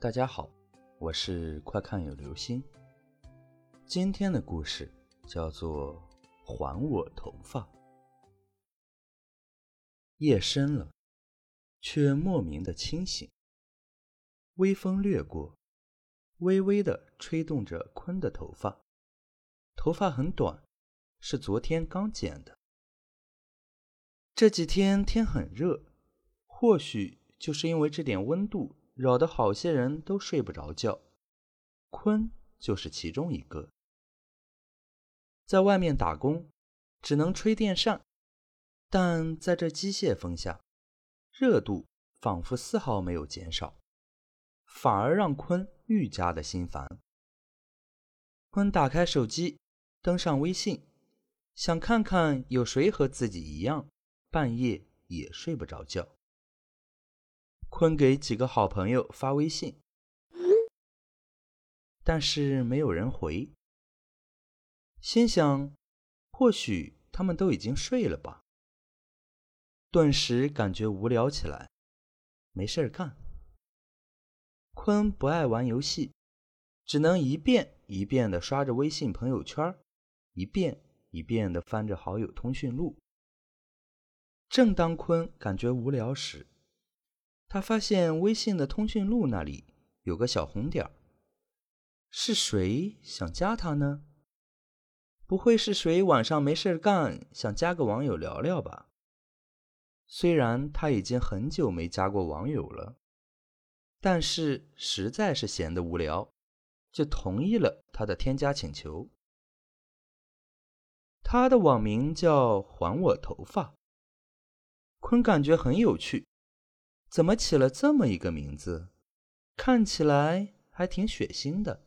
大家好，我是快看有流星。今天的故事叫做《还我头发》。夜深了，却莫名的清醒。微风掠过，微微的吹动着坤的头发。头发很短，是昨天刚剪的。这几天天很热，或许就是因为这点温度。扰得好些人都睡不着觉，坤就是其中一个。在外面打工，只能吹电扇，但在这机械风下，热度仿佛丝毫没有减少，反而让坤愈加的心烦。坤打开手机，登上微信，想看看有谁和自己一样，半夜也睡不着觉。坤给几个好朋友发微信，但是没有人回。心想，或许他们都已经睡了吧。顿时感觉无聊起来，没事儿干。坤不爱玩游戏，只能一遍一遍的刷着微信朋友圈，一遍一遍的翻着好友通讯录。正当坤感觉无聊时，他发现微信的通讯录那里有个小红点儿，是谁想加他呢？不会是谁晚上没事干想加个网友聊聊吧？虽然他已经很久没加过网友了，但是实在是闲得无聊，就同意了他的添加请求。他的网名叫“还我头发”，坤感觉很有趣。怎么起了这么一个名字？看起来还挺血腥的。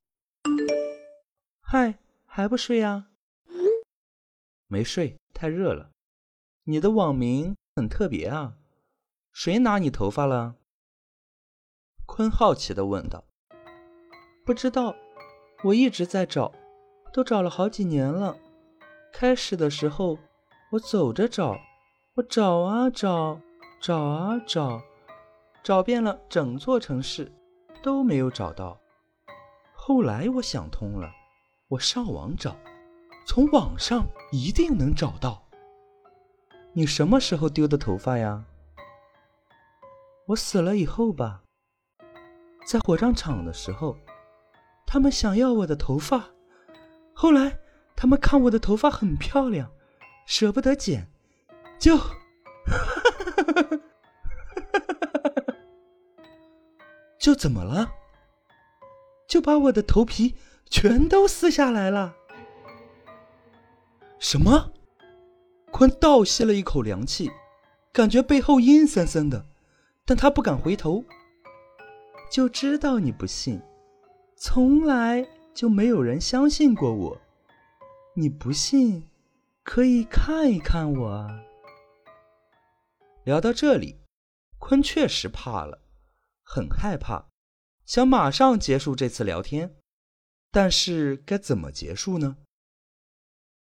嗨，还不睡呀？没睡，太热了。你的网名很特别啊，谁拿你头发了？坤好奇的问道。不知道，我一直在找，都找了好几年了。开始的时候，我走着找，我找啊找，找啊找。找遍了整座城市，都没有找到。后来我想通了，我上网找，从网上一定能找到。你什么时候丢的头发呀？我死了以后吧，在火葬场的时候，他们想要我的头发，后来他们看我的头发很漂亮，舍不得剪，就。就怎么了？就把我的头皮全都撕下来了。什么？坤倒吸了一口凉气，感觉背后阴森森的，但他不敢回头。就知道你不信，从来就没有人相信过我。你不信，可以看一看我。聊到这里，坤确实怕了。很害怕，想马上结束这次聊天，但是该怎么结束呢？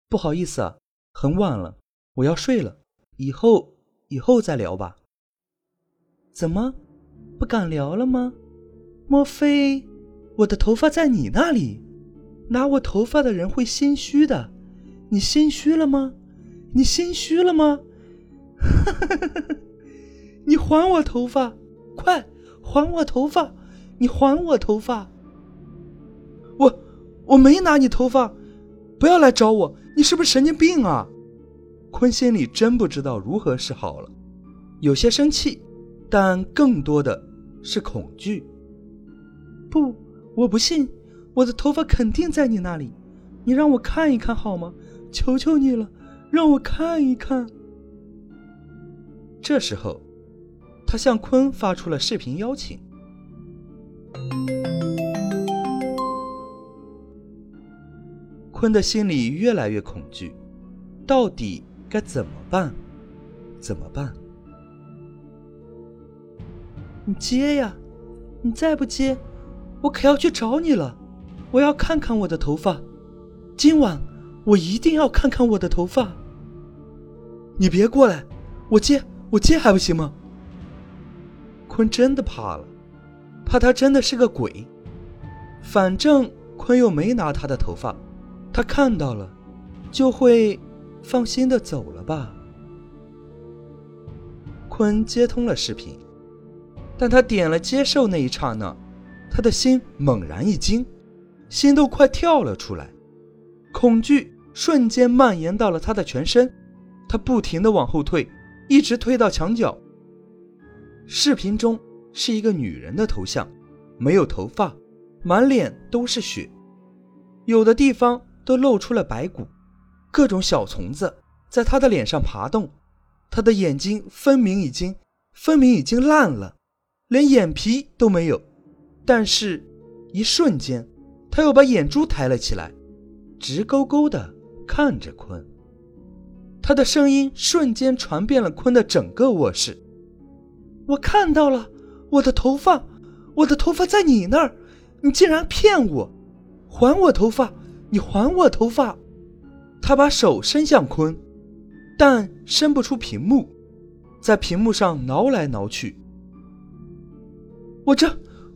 不好意思啊，很晚了，我要睡了，以后以后再聊吧。怎么，不敢聊了吗？莫非我的头发在你那里？拿我头发的人会心虚的，你心虚了吗？你心虚了吗？你还我头发，快！还我头发！你还我头发！我我没拿你头发，不要来找我！你是不是神经病啊？坤心里真不知道如何是好了，有些生气，但更多的是恐惧。不，我不信，我的头发肯定在你那里，你让我看一看好吗？求求你了，让我看一看。这时候。他向坤发出了视频邀请，坤的心里越来越恐惧，到底该怎么办？怎么办？你接呀！你再不接，我可要去找你了！我要看看我的头发，今晚我一定要看看我的头发。你别过来，我接，我接还不行吗？坤真的怕了，怕他真的是个鬼。反正坤又没拿他的头发，他看到了，就会放心的走了吧。坤接通了视频，但他点了接受那一刹那，他的心猛然一惊，心都快跳了出来，恐惧瞬间蔓延到了他的全身，他不停的往后退，一直退到墙角。视频中是一个女人的头像，没有头发，满脸都是血，有的地方都露出了白骨，各种小虫子在她的脸上爬动。他的眼睛分明已经，分明已经烂了，连眼皮都没有。但是，一瞬间，他又把眼珠抬了起来，直勾勾的看着坤。他的声音瞬间传遍了坤的整个卧室：“我看到了，我的头发，我的头发在你那儿，你竟然骗我！还我头发，你还我头发！”他把手伸向坤。但伸不出屏幕，在屏幕上挠来挠去。我这，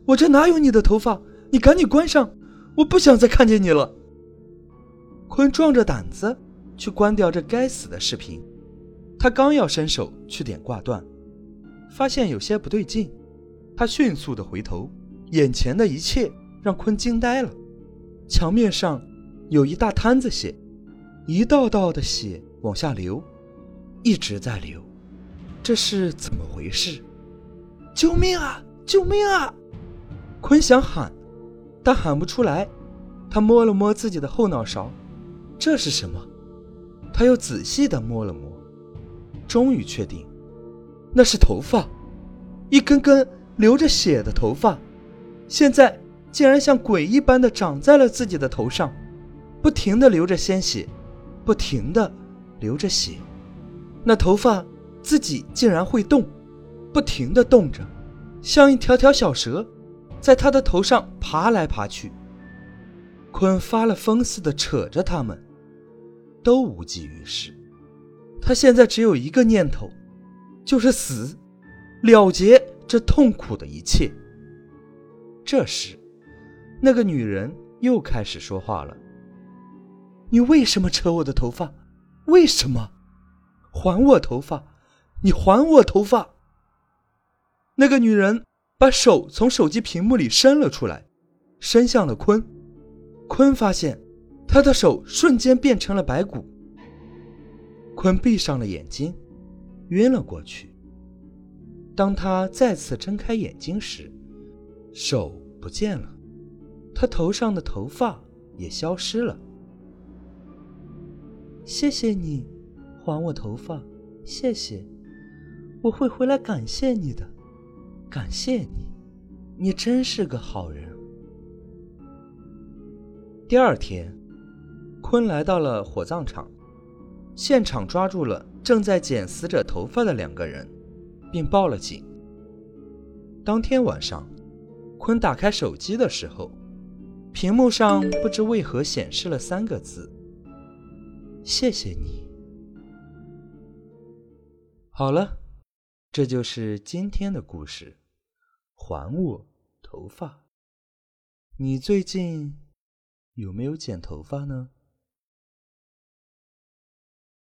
我这哪有你的头发？你赶紧关上，我不想再看见你了。坤壮着胆子去关掉这该死的视频，他刚要伸手去点挂断，发现有些不对劲，他迅速的回头，眼前的一切让坤惊呆了。墙面上有一大滩子血，一道道的血往下流。一直在流，这是怎么回事？救命啊！救命啊！坤想喊，但喊不出来。他摸了摸自己的后脑勺，这是什么？他又仔细的摸了摸，终于确定，那是头发，一根根流着血的头发，现在竟然像鬼一般的长在了自己的头上，不停的流着鲜血，不停的流着血。那头发自己竟然会动，不停的动着，像一条条小蛇，在他的头上爬来爬去。坤发了疯似的扯着他们，都无济于事。他现在只有一个念头，就是死，了结这痛苦的一切。这时，那个女人又开始说话了：“你为什么扯我的头发？为什么？”还我头发！你还我头发！那个女人把手从手机屏幕里伸了出来，伸向了坤。坤发现，她的手瞬间变成了白骨。坤闭上了眼睛，晕了过去。当他再次睁开眼睛时，手不见了，他头上的头发也消失了。谢谢你。还我头发，谢谢，我会回来感谢你的，感谢你，你真是个好人。第二天，坤来到了火葬场，现场抓住了正在剪死者头发的两个人，并报了警。当天晚上，坤打开手机的时候，屏幕上不知为何显示了三个字：“谢谢你。”好了，这就是今天的故事。还我头发！你最近有没有剪头发呢？